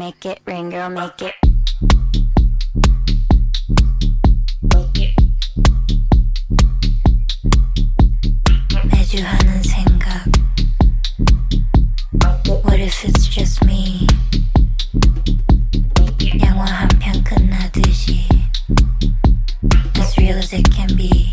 make it rain, girl, make it. 매주 하는 생각. What if it's just me? 영화 한 편 끝나듯이. As real as it can be.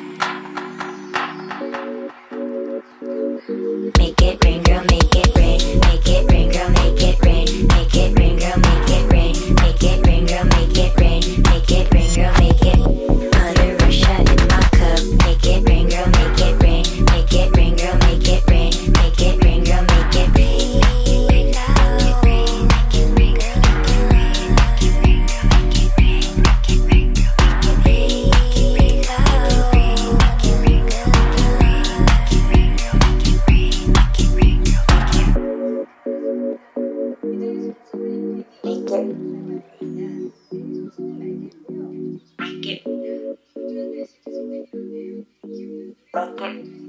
Okay. it.